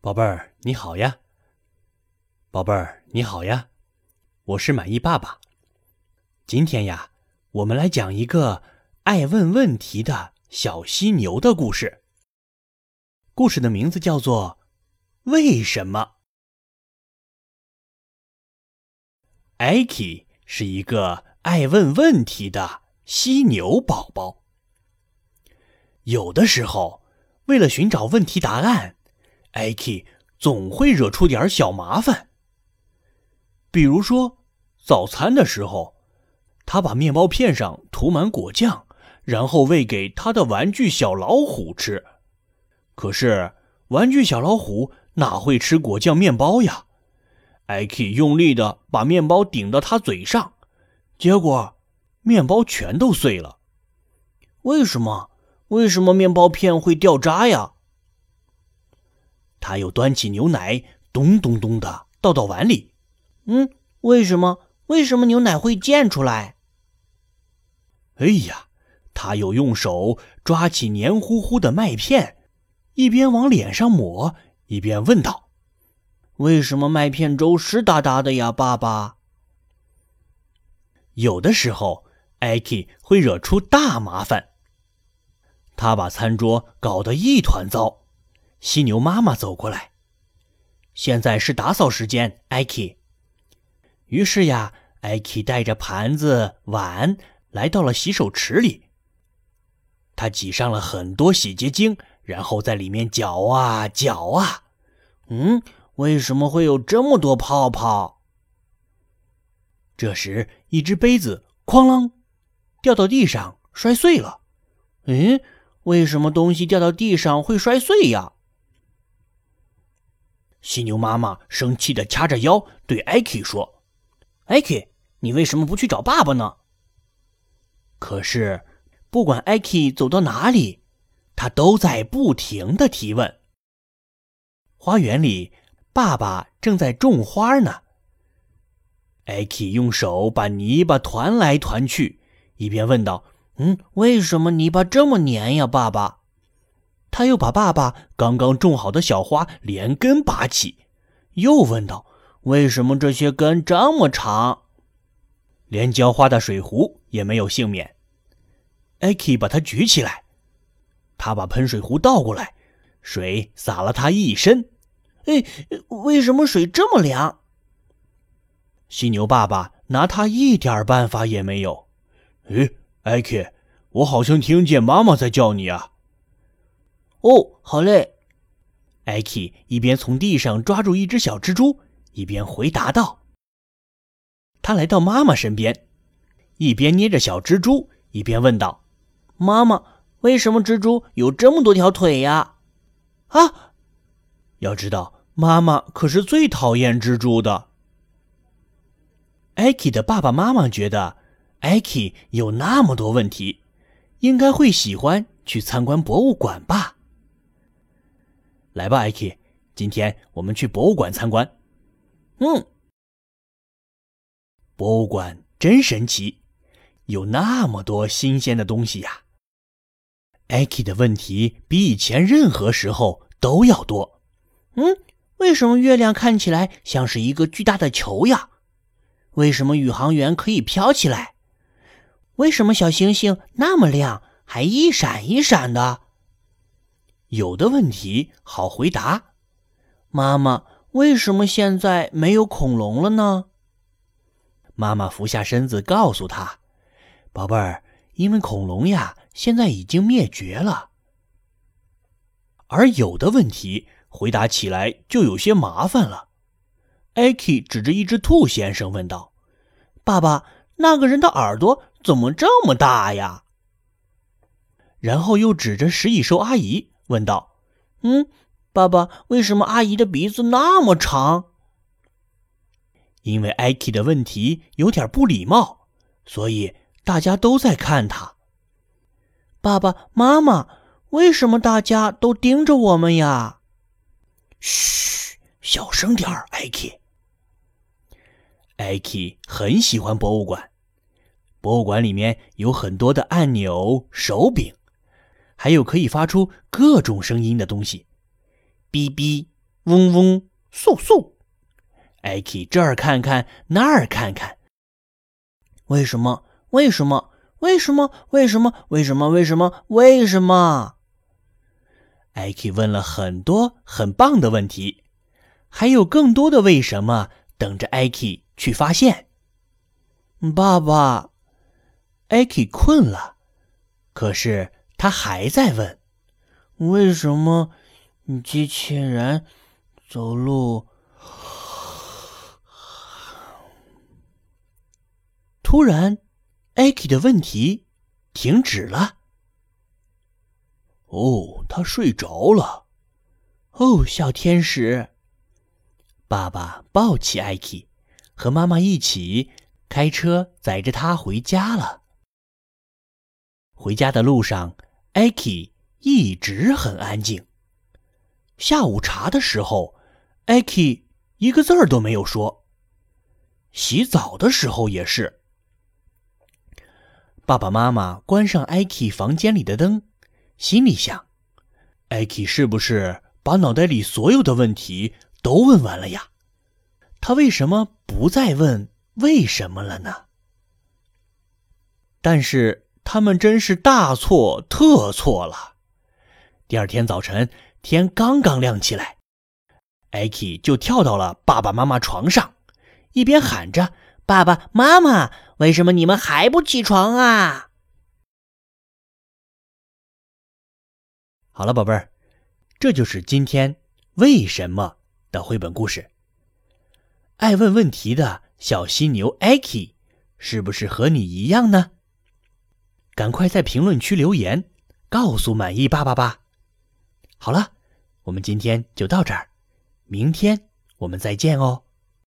宝贝儿，你好呀！宝贝儿，你好呀！我是满意爸爸。今天呀，我们来讲一个爱问问题的小犀牛的故事。故事的名字叫做《为什么》。艾奇是一个爱问问题的犀牛宝宝。有的时候，为了寻找问题答案，艾奇总会惹出点小麻烦。比如说，早餐的时候，他把面包片上涂满果酱，然后喂给他的玩具小老虎吃。可是，玩具小老虎哪会吃果酱面包呀？艾奇用力的把面包顶到他嘴上，结果面包全都碎了。为什么？为什么面包片会掉渣呀？他又端起牛奶，咚咚咚的倒到碗里。嗯，为什么？为什么牛奶会溅出来？哎呀，他又用手抓起黏糊糊的麦片，一边往脸上抹，一边问道：“为什么麦片粥湿哒哒的呀，爸爸？”有的时候，艾奇会惹出大麻烦。他把餐桌搞得一团糟。犀牛妈妈走过来，现在是打扫时间，艾奇。于是呀，艾奇带着盘子碗来到了洗手池里。他挤上了很多洗洁精，然后在里面搅啊搅啊。嗯，为什么会有这么多泡泡？这时，一只杯子哐啷掉到地上，摔碎了。嗯，为什么东西掉到地上会摔碎呀？犀牛妈妈生气的掐着腰对艾奇说：“艾奇，你为什么不去找爸爸呢？”可是，不管艾奇走到哪里，他都在不停的提问。花园里，爸爸正在种花呢。艾奇用手把泥巴团来团去，一边问道：“嗯，为什么泥巴这么黏呀，爸爸？”他又把爸爸刚刚种好的小花连根拔起，又问道：“为什么这些根这么长？”连浇花的水壶也没有幸免。艾奇把它举起来，他把喷水壶倒过来，水洒了他一身。哎，为什么水这么凉？犀牛爸爸拿他一点办法也没有。哎，艾奇，我好像听见妈妈在叫你啊。哦，好嘞。艾奇一边从地上抓住一只小蜘蛛，一边回答道：“他来到妈妈身边，一边捏着小蜘蛛，一边问道：‘妈妈，为什么蜘蛛有这么多条腿呀？’啊，要知道，妈妈可是最讨厌蜘蛛的。”艾奇的爸爸妈妈觉得，艾奇有那么多问题，应该会喜欢去参观博物馆吧。来吧，艾奇，今天我们去博物馆参观。嗯，博物馆真神奇，有那么多新鲜的东西呀。艾奇的问题比以前任何时候都要多。嗯，为什么月亮看起来像是一个巨大的球呀？为什么宇航员可以飘起来？为什么小星星那么亮，还一闪一闪的？有的问题好回答，妈妈，为什么现在没有恐龙了呢？妈妈俯下身子告诉他：“宝贝儿，因为恐龙呀，现在已经灭绝了。”而有的问题回答起来就有些麻烦了。艾奇指着一只兔先生问道：“爸爸，那个人的耳朵怎么这么大呀？”然后又指着食蚁兽阿姨。问道：“嗯，爸爸，为什么阿姨的鼻子那么长？”因为艾奇的问题有点不礼貌，所以大家都在看他。爸爸妈妈，为什么大家都盯着我们呀？嘘，小声点儿，艾奇。艾奇很喜欢博物馆，博物馆里面有很多的按钮、手柄。还有可以发出各种声音的东西，哔哔、嗡嗡，嗖嗖。艾奇这儿看看，那儿看看。为什么？为什么？为什么？为什么？为什么？为什么？为什么？艾奇问了很多很棒的问题，还有更多的为什么等着艾奇去发现。爸爸，艾奇困了，可是他还在问：为什么机器人走路？突然，艾奇的问题停止了。哦，他睡着了。哦，小天使！爸爸抱起艾奇，和妈妈一起开车载着他回家了。回家的路上，艾奇一直很安静。下午茶的时候，艾奇一个字儿都没有说。洗澡的时候也是。爸爸妈妈关上艾奇房间里的灯，心里想：“艾奇是不是把脑袋里所有的问题都问完了呀？他为什么不再问为什么了呢？”但是他们真是大错特错了。第二天早晨，天刚刚亮起来，艾奇就跳到了爸爸妈妈床上，一边喊着：“爸爸妈妈！”为什么你们还不起床啊？好了，宝贝儿，这就是今天为什么的绘本故事。爱问问题的小犀牛艾奇，是不是和你一样呢？赶快在评论区留言，告诉满意爸爸吧。好了，我们今天就到这儿，明天我们再见哦。